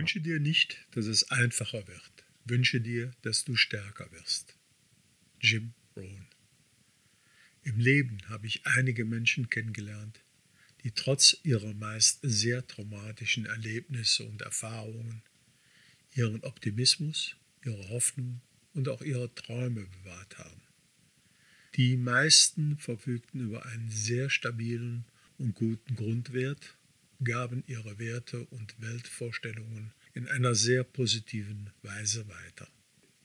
Wünsche dir nicht, dass es einfacher wird. Wünsche dir, dass du stärker wirst. Jim Rohn. Im Leben habe ich einige Menschen kennengelernt, die trotz ihrer meist sehr traumatischen Erlebnisse und Erfahrungen ihren Optimismus, ihre Hoffnung und auch ihre Träume bewahrt haben. Die meisten verfügten über einen sehr stabilen und guten Grundwert, gaben ihre Werte und Weltvorstellungen in einer sehr positiven Weise weiter.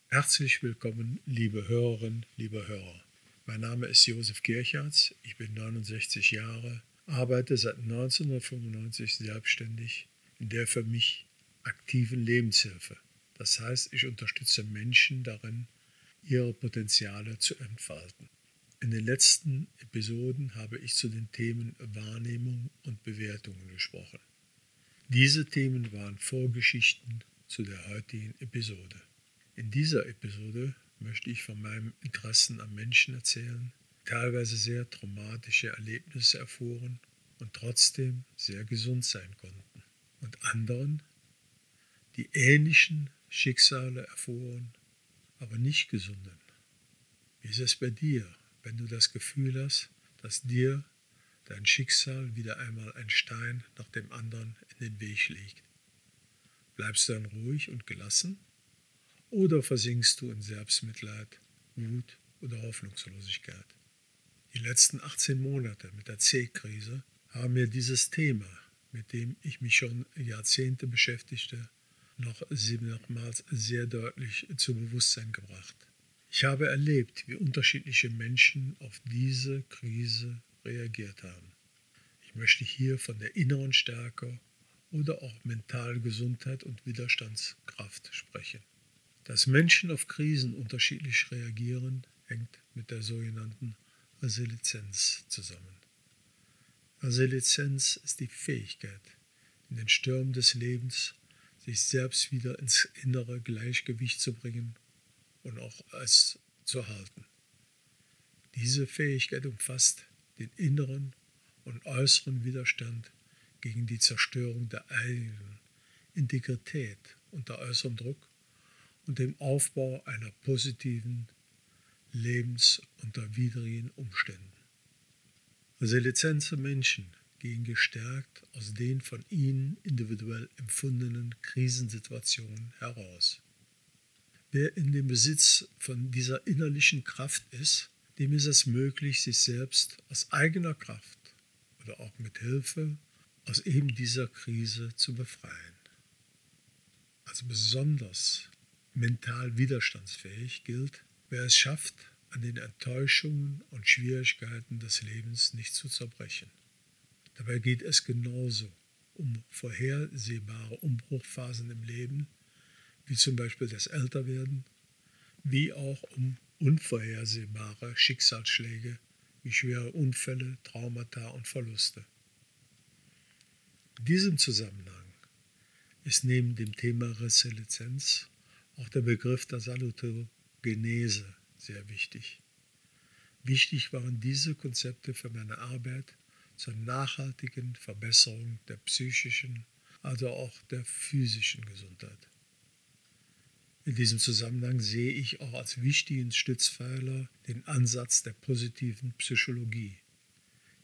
Herzlich willkommen, liebe Hörerinnen, liebe Hörer. Mein Name ist Josef Kirchhardt, ich bin 69 Jahre, arbeite seit 1995 selbstständig in der für mich aktiven Lebenshilfe. Das heißt, ich unterstütze Menschen darin, ihre Potenziale zu entfalten. In den letzten Episoden habe ich zu den Themen Wahrnehmung und Bewertungen gesprochen. Diese Themen waren Vorgeschichten zu der heutigen Episode. In dieser Episode möchte ich von meinem Interessen am Menschen erzählen, teilweise sehr traumatische Erlebnisse erfuhren und trotzdem sehr gesund sein konnten. Und anderen, die ähnlichen Schicksale erfuhren, aber nicht gesunden. Wie ist es bei dir, wenn du das Gefühl hast, dass dir dein Schicksal wieder einmal ein Stein nach dem anderen in den Weg legt. Bleibst du dann ruhig und gelassen oder versinkst du in Selbstmitleid, Wut oder Hoffnungslosigkeit? Die letzten 18 Monate mit der C-Krise haben mir dieses Thema, mit dem ich mich schon Jahrzehnte beschäftigte, noch siebenmals sehr deutlich zu Bewusstsein gebracht. Ich habe erlebt, wie unterschiedliche Menschen auf diese Krise reagiert haben. Ich möchte hier von der inneren Stärke oder auch mentalen Gesundheit und Widerstandskraft sprechen. Dass Menschen auf Krisen unterschiedlich reagieren, hängt mit der sogenannten Resilienz zusammen. Resilienz ist die Fähigkeit, in den Stürmen des Lebens sich selbst wieder ins innere Gleichgewicht zu bringen und auch es zu halten. Diese Fähigkeit umfasst den inneren und äußeren Widerstand gegen die Zerstörung der eigenen Integrität unter äußerem Druck und dem Aufbau einer positiven Lebens unter widrigen Umständen. Resilienze Menschen gehen gestärkt aus den von ihnen individuell empfundenen Krisensituationen heraus. Wer in dem Besitz von dieser innerlichen Kraft ist, dem ist es möglich, sich selbst aus eigener Kraft oder auch mit Hilfe aus eben dieser Krise zu befreien. Also besonders mental widerstandsfähig gilt, wer es schafft, an den Enttäuschungen und Schwierigkeiten des Lebens nicht zu zerbrechen. Dabei geht es genauso um vorhersehbare Umbruchphasen im Leben, wie zum Beispiel das Älterwerden, wie auch um unvorhersehbare Schicksalsschläge wie schwere Unfälle, Traumata und Verluste. In diesem Zusammenhang ist neben dem Thema Resilienz auch der Begriff der Salutogenese sehr wichtig. Wichtig waren diese Konzepte für meine Arbeit zur nachhaltigen Verbesserung der psychischen, also auch der physischen Gesundheit. In diesem Zusammenhang sehe ich auch als wichtigen Stützpfeiler den Ansatz der positiven Psychologie,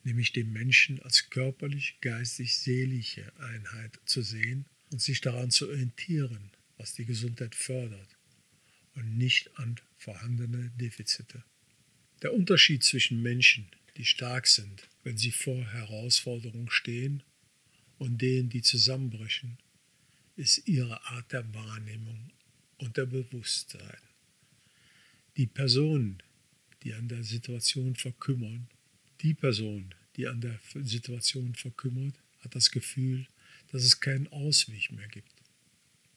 nämlich den Menschen als körperlich, geistig, seelische Einheit zu sehen und sich daran zu orientieren, was die Gesundheit fördert und nicht an vorhandene Defizite. Der Unterschied zwischen Menschen, die stark sind, wenn sie vor Herausforderungen stehen, und denen, die zusammenbrechen, ist ihre Art der Wahrnehmung unter Bewusstsein. Die Personen, die an der Situation verkümmern, die Person, die an der Situation verkümmert, hat das Gefühl, dass es keinen Ausweg mehr gibt.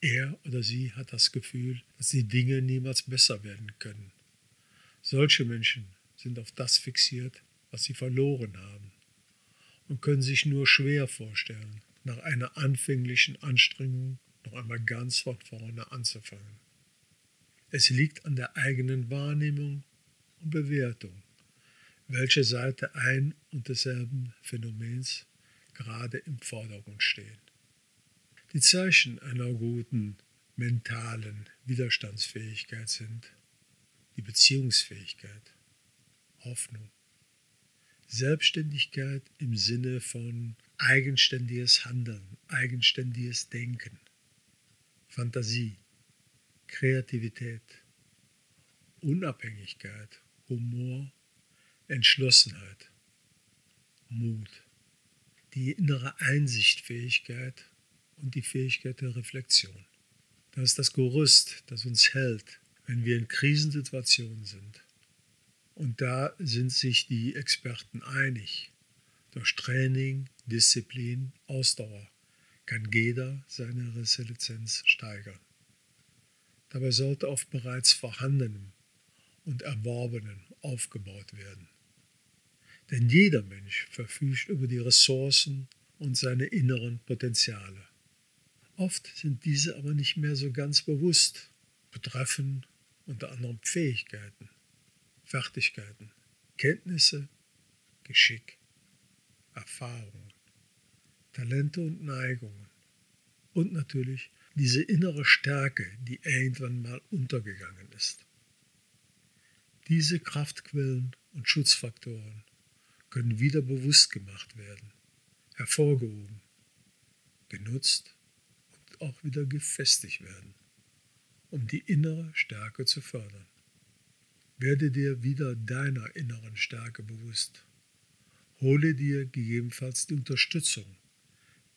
Er oder sie hat das Gefühl, dass die Dinge niemals besser werden können. Solche Menschen sind auf das fixiert, was sie verloren haben und können sich nur schwer vorstellen, nach einer anfänglichen Anstrengung noch einmal ganz von vorne anzufangen. Es liegt an der eigenen Wahrnehmung und Bewertung, welche Seite ein und desselben Phänomens gerade im Vordergrund stehen. Die Zeichen einer guten mentalen Widerstandsfähigkeit sind die Beziehungsfähigkeit, Hoffnung, Selbstständigkeit im Sinne von eigenständiges Handeln, eigenständiges Denken, Fantasie, Kreativität, Unabhängigkeit, Humor, Entschlossenheit, Mut, die innere Einsichtfähigkeit und die Fähigkeit der Reflexion. Das ist das Gerüst, das uns hält, wenn wir in Krisensituationen sind. Und da sind sich die Experten einig. Durch Training, Disziplin, Ausdauer kann jeder seine Resilienz steigern. Dabei sollte auf bereits Vorhandenem und Erworbenem aufgebaut werden. Denn jeder Mensch verfügt über die Ressourcen und seine inneren Potenziale. Oft sind diese aber nicht mehr so ganz bewusst, betreffen unter anderem Fähigkeiten, Fertigkeiten, Kenntnisse, Geschick, Erfahrungen, Talente und Neigungen und natürlich diese innere Stärke, die irgendwann mal untergegangen ist. Diese Kraftquellen und Schutzfaktoren können wieder bewusst gemacht werden, hervorgehoben, genutzt und auch wieder gefestigt werden, um die innere Stärke zu fördern. Werde dir wieder deiner inneren Stärke bewusst. Hole dir gegebenenfalls die Unterstützung,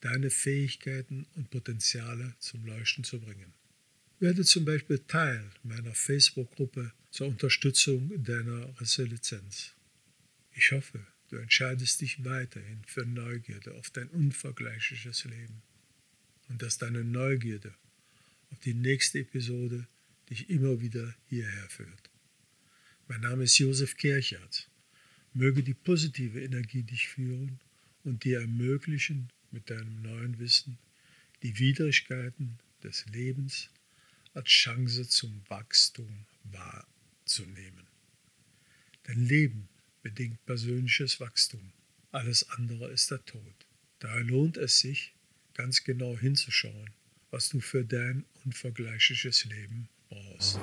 deine Fähigkeiten und Potenziale zum Leuchten zu bringen. Werde zum Beispiel Teil meiner Facebook-Gruppe zur Unterstützung deiner Resilienz. Ich hoffe, du entscheidest dich weiterhin für Neugierde auf dein unvergleichliches Leben und dass deine Neugierde auf die nächste Episode dich immer wieder hierher führt. Mein Name ist Josef Kirchert. Möge die positive Energie dich führen und dir ermöglichen, mit deinem neuen Wissen die Widrigkeiten des Lebens als Chance zum Wachstum wahrzunehmen. Denn Leben bedingt persönliches Wachstum. Alles andere ist der Tod. Daher lohnt es sich, ganz genau hinzuschauen, was du für dein unvergleichliches Leben brauchst.